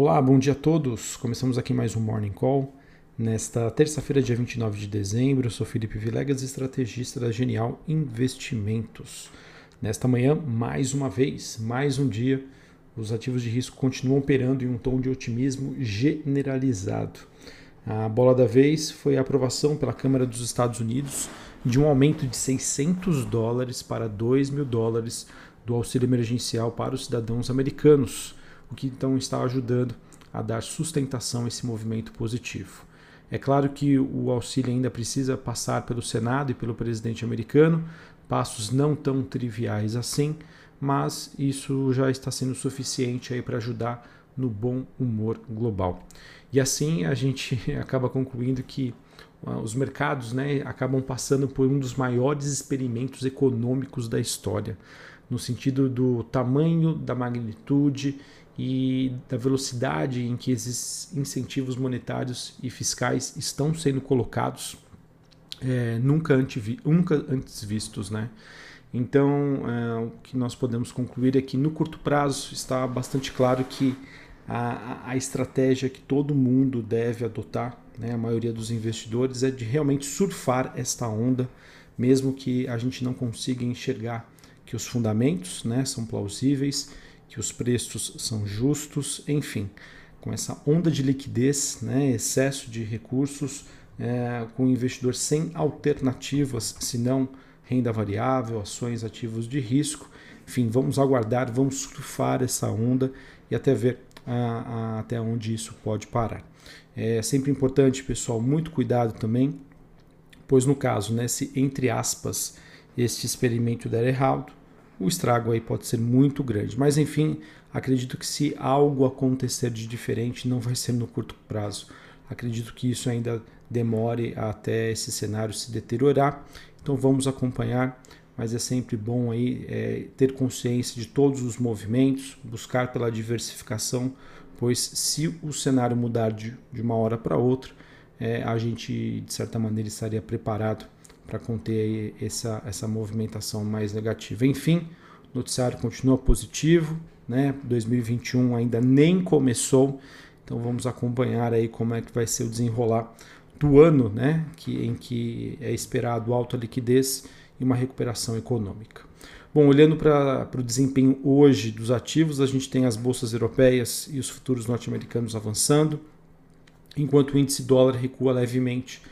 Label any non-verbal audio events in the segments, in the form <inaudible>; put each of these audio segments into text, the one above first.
Olá, bom dia a todos. Começamos aqui mais um Morning Call. Nesta terça-feira, dia 29 de dezembro, eu sou Felipe Vilegas, estrategista da Genial Investimentos. Nesta manhã, mais uma vez, mais um dia, os ativos de risco continuam operando em um tom de otimismo generalizado. A bola da vez foi a aprovação pela Câmara dos Estados Unidos de um aumento de 600 dólares para 2 mil dólares do auxílio emergencial para os cidadãos americanos o que então está ajudando a dar sustentação a esse movimento positivo. É claro que o auxílio ainda precisa passar pelo Senado e pelo presidente americano, passos não tão triviais assim, mas isso já está sendo suficiente aí para ajudar no bom humor global. E assim a gente <laughs> acaba concluindo que uh, os mercados né, acabam passando por um dos maiores experimentos econômicos da história, no sentido do tamanho, da magnitude e da velocidade em que esses incentivos monetários e fiscais estão sendo colocados é, nunca, nunca antes vistos, né? Então, é, o que nós podemos concluir é que no curto prazo está bastante claro que a, a estratégia que todo mundo deve adotar, né, a maioria dos investidores, é de realmente surfar esta onda, mesmo que a gente não consiga enxergar que os fundamentos né, são plausíveis que os preços são justos, enfim, com essa onda de liquidez, né, excesso de recursos, é, com o investidor sem alternativas, senão renda variável, ações ativos de risco. Enfim, vamos aguardar, vamos surfar essa onda e até ver a, a, até onde isso pode parar. É sempre importante, pessoal, muito cuidado também, pois no caso, né, se entre aspas este experimento der errado, o estrago aí pode ser muito grande. Mas enfim, acredito que se algo acontecer de diferente, não vai ser no curto prazo. Acredito que isso ainda demore até esse cenário se deteriorar. Então vamos acompanhar, mas é sempre bom aí é, ter consciência de todos os movimentos, buscar pela diversificação, pois se o cenário mudar de, de uma hora para outra, é, a gente de certa maneira estaria preparado para conter essa, essa movimentação mais negativa. Enfim, o noticiário continua positivo, né? 2021 ainda nem começou, então vamos acompanhar aí como é que vai ser o desenrolar do ano, né? Que, em que é esperado alta liquidez e uma recuperação econômica. Bom, olhando para o desempenho hoje dos ativos, a gente tem as bolsas europeias e os futuros norte-americanos avançando, enquanto o índice dólar recua levemente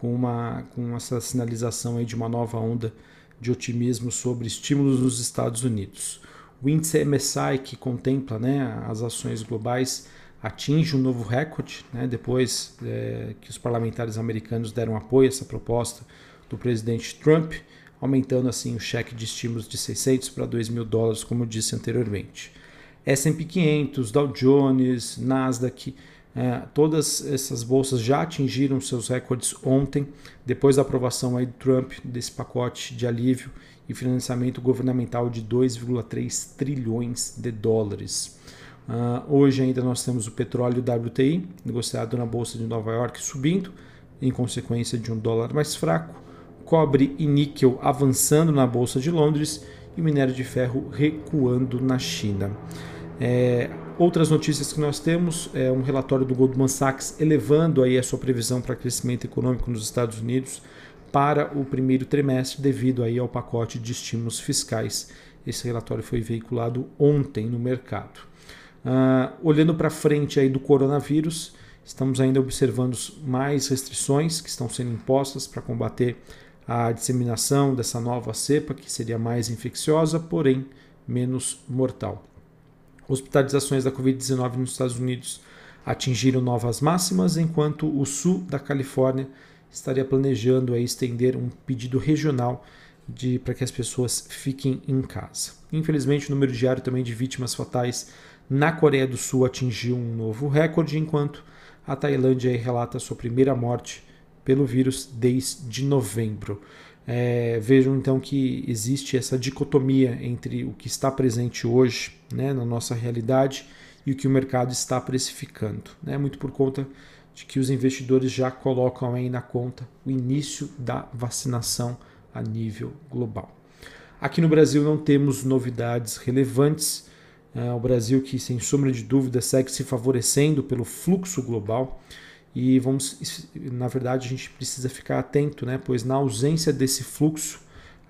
com, uma, com essa sinalização aí de uma nova onda de otimismo sobre estímulos nos Estados Unidos. O índice MSI, que contempla né, as ações globais, atinge um novo recorde, né, depois é, que os parlamentares americanos deram apoio a essa proposta do presidente Trump, aumentando assim o cheque de estímulos de 600 para 2 mil dólares, como disse anteriormente. S&P 500, Dow Jones, Nasdaq é, todas essas bolsas já atingiram seus recordes ontem, depois da aprovação aí do Trump desse pacote de alívio e financiamento governamental de 2,3 trilhões de dólares. Uh, hoje ainda nós temos o petróleo WTI, negociado na Bolsa de Nova York, subindo, em consequência de um dólar mais fraco, cobre e níquel avançando na Bolsa de Londres e o minério de ferro recuando na China. É, outras notícias que nós temos é um relatório do Goldman Sachs elevando aí a sua previsão para crescimento econômico nos Estados Unidos para o primeiro trimestre devido aí ao pacote de estímulos fiscais. Esse relatório foi veiculado ontem no mercado. Uh, olhando para frente aí do coronavírus, estamos ainda observando mais restrições que estão sendo impostas para combater a disseminação dessa nova cepa, que seria mais infecciosa, porém menos mortal. Hospitalizações da Covid-19 nos Estados Unidos atingiram novas máximas, enquanto o sul da Califórnia estaria planejando aí, estender um pedido regional para que as pessoas fiquem em casa. Infelizmente, o número diário também de vítimas fatais na Coreia do Sul atingiu um novo recorde, enquanto a Tailândia relata sua primeira morte pelo vírus desde novembro. É, vejam então que existe essa dicotomia entre o que está presente hoje né, na nossa realidade e o que o mercado está precificando. Né, muito por conta de que os investidores já colocam aí na conta o início da vacinação a nível global. Aqui no Brasil não temos novidades relevantes. Uh, o Brasil que, sem sombra de dúvida, segue se favorecendo pelo fluxo global e vamos, na verdade, a gente precisa ficar atento, né? pois na ausência desse fluxo,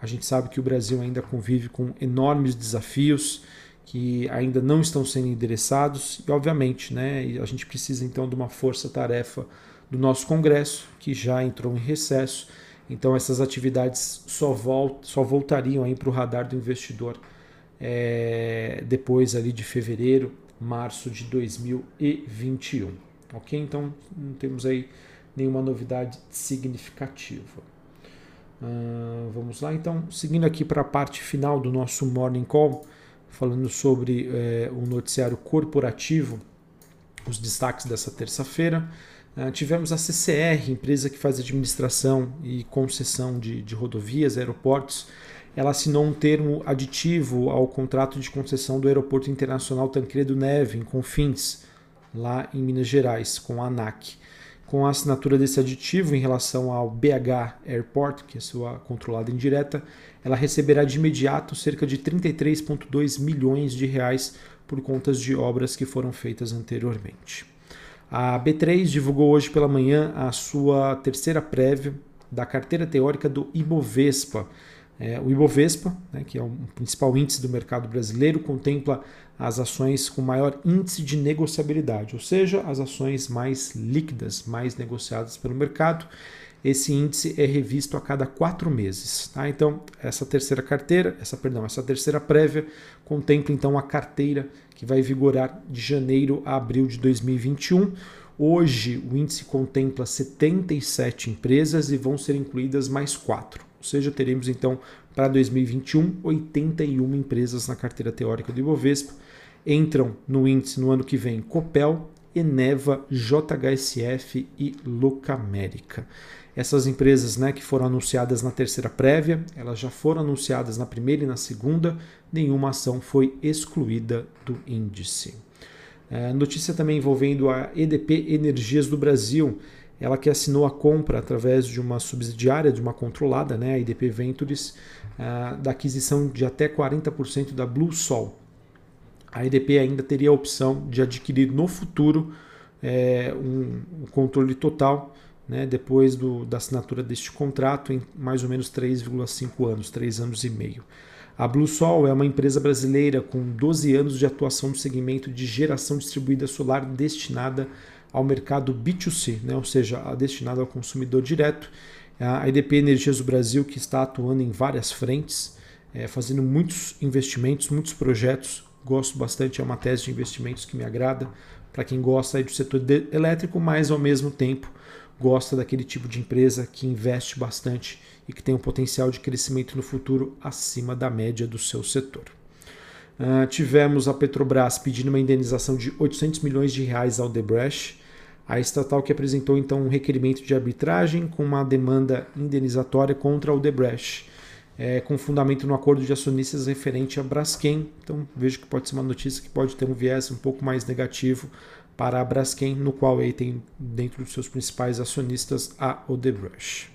a gente sabe que o Brasil ainda convive com enormes desafios que ainda não estão sendo endereçados e, obviamente, né, a gente precisa então de uma força-tarefa do nosso Congresso, que já entrou em recesso. Então, essas atividades só, volt, só voltariam para o radar do investidor é, depois ali de fevereiro, março de 2021. Ok? Então, não temos aí nenhuma novidade significativa. Uh, vamos lá, então, seguindo aqui para a parte final do nosso Morning Call falando sobre é, o noticiário corporativo, os destaques dessa terça-feira. Uh, tivemos a CCR, empresa que faz administração e concessão de, de rodovias, aeroportos. Ela assinou um termo aditivo ao contrato de concessão do Aeroporto Internacional Tancredo Neve, em Confins, lá em Minas Gerais, com a ANAC. Com a assinatura desse aditivo em relação ao BH Airport, que é sua controlada indireta, ela receberá de imediato cerca de 33,2 milhões de reais por contas de obras que foram feitas anteriormente. A B3 divulgou hoje pela manhã a sua terceira prévia da carteira teórica do Ibovespa. É, o Ibovespa, né, que é o principal índice do mercado brasileiro, contempla as ações com maior índice de negociabilidade, ou seja, as ações mais líquidas, mais negociadas pelo mercado esse índice é revisto a cada quatro meses. Tá? Então, essa terceira carteira, essa perdão, essa terceira prévia contempla então a carteira que vai vigorar de janeiro a abril de 2021. Hoje o índice contempla 77 empresas e vão ser incluídas mais quatro. Seja, teremos então para 2021 81 empresas na carteira teórica do Ibovespa. Entram no índice no ano que vem Copel, Eneva, JHSF e Locamérica. Essas empresas né, que foram anunciadas na terceira prévia, elas já foram anunciadas na primeira e na segunda, nenhuma ação foi excluída do índice. É, notícia também envolvendo a EDP Energias do Brasil, ela que assinou a compra através de uma subsidiária, de uma controlada, né, a EDP Ventures, é, da aquisição de até 40% da Blue Sol. A EDP ainda teria a opção de adquirir no futuro um, um controle total né, depois do, da assinatura deste contrato em mais ou menos 3,5 anos, 3 anos e meio. A BlueSol é uma empresa brasileira com 12 anos de atuação no segmento de geração distribuída solar destinada ao mercado B2C, né, ou seja, destinada ao consumidor direto. A EDP Energias do Brasil, que está atuando em várias frentes, é, fazendo muitos investimentos, muitos projetos. Gosto bastante, é uma tese de investimentos que me agrada para quem gosta do setor elétrico, mas ao mesmo tempo gosta daquele tipo de empresa que investe bastante e que tem um potencial de crescimento no futuro acima da média do seu setor. Uh, tivemos a Petrobras pedindo uma indenização de 800 milhões de reais ao Debrecht, a estatal que apresentou então um requerimento de arbitragem com uma demanda indenizatória contra o Debrecht, é, com fundamento no acordo de acionistas referente a Braskem. Então vejo que pode ser uma notícia que pode ter um viés um pouco mais negativo para a Braskem, no qual ele tem dentro dos seus principais acionistas a Odebrecht.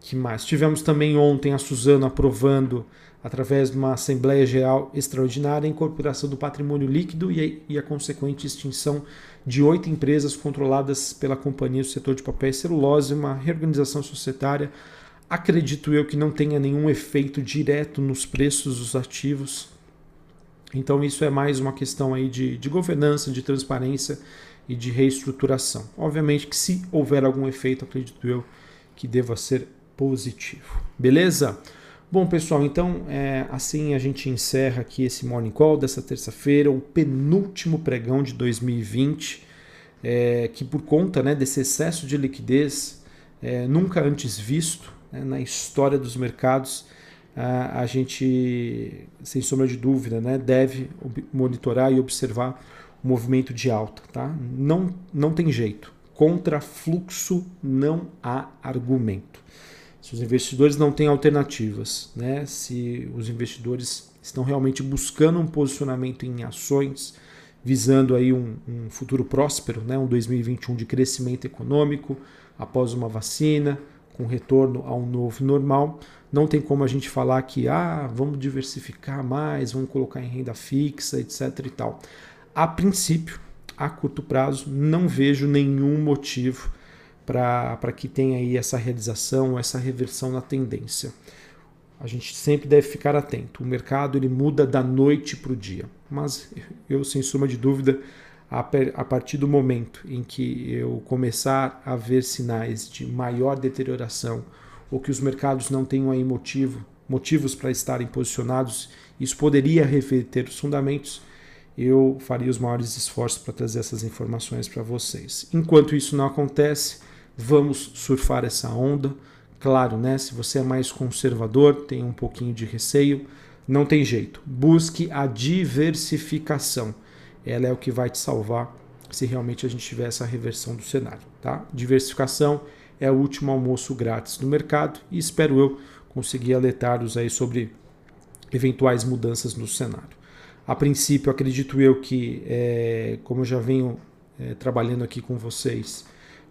Que mais? Tivemos também ontem a Suzano aprovando, através de uma Assembleia Geral Extraordinária, a incorporação do patrimônio líquido e a, consequente extinção de oito empresas controladas pela companhia do setor de papel e celulose, uma reorganização societária. Acredito eu que não tenha nenhum efeito direto nos preços dos ativos, então isso é mais uma questão aí de, de governança, de transparência e de reestruturação. Obviamente que se houver algum efeito, acredito eu que deva ser positivo. Beleza? Bom, pessoal, então é, assim a gente encerra aqui esse Morning Call dessa terça-feira, o penúltimo pregão de 2020, é, que por conta né, desse excesso de liquidez é, nunca antes visto né, na história dos mercados, a, a gente, sem sombra de dúvida, né, deve monitorar e observar o movimento de alta. Tá? Não, não tem jeito. Contra fluxo não há argumento. Se os investidores não têm alternativas, né? se os investidores estão realmente buscando um posicionamento em ações, visando aí um, um futuro próspero, né? um 2021 de crescimento econômico após uma vacina, com retorno ao novo normal, não tem como a gente falar que ah, vamos diversificar mais, vamos colocar em renda fixa, etc e tal. A princípio, a curto prazo, não vejo nenhum motivo para que tenha aí essa realização, essa reversão na tendência. A gente sempre deve ficar atento. O mercado ele muda da noite para o dia. Mas eu, sem suma de dúvida, a, partir do momento em que eu começar a ver sinais de maior deterioração ou que os mercados não tenham aí motivo, motivos para estarem posicionados, isso poderia reverter os fundamentos, eu faria os maiores esforços para trazer essas informações para vocês. Enquanto isso não acontece, vamos surfar essa onda. Claro, né? Se você é mais conservador, tem um pouquinho de receio, não tem jeito. Busque a diversificação. Ela é o que vai te salvar se realmente a gente tiver essa reversão do cenário, tá? Diversificação é o último almoço grátis do mercado e espero eu conseguir alertar-os aí sobre eventuais mudanças no cenário. A princípio, acredito eu que, é, como eu já venho é, trabalhando aqui com vocês,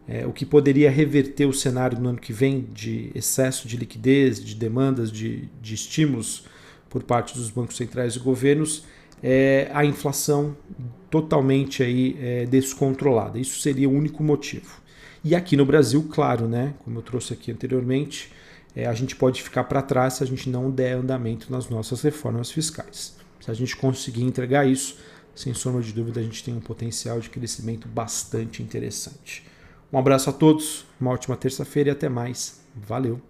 é, o que poderia reverter o cenário no ano que vem de excesso de liquidez, de demandas, de, de estímulos por parte dos bancos centrais e governos, é a inflação totalmente aí é, descontrolada. Isso seria o único motivo. E aqui no Brasil, claro, né, como eu trouxe aqui anteriormente, é, a gente pode ficar para trás se a gente não der andamento nas nossas reformas fiscais. Se a gente conseguir entregar isso, sem sombra de dúvida, a gente tem um potencial de crescimento bastante interessante. Um abraço a todos, uma ótima terça-feira e até mais. Valeu!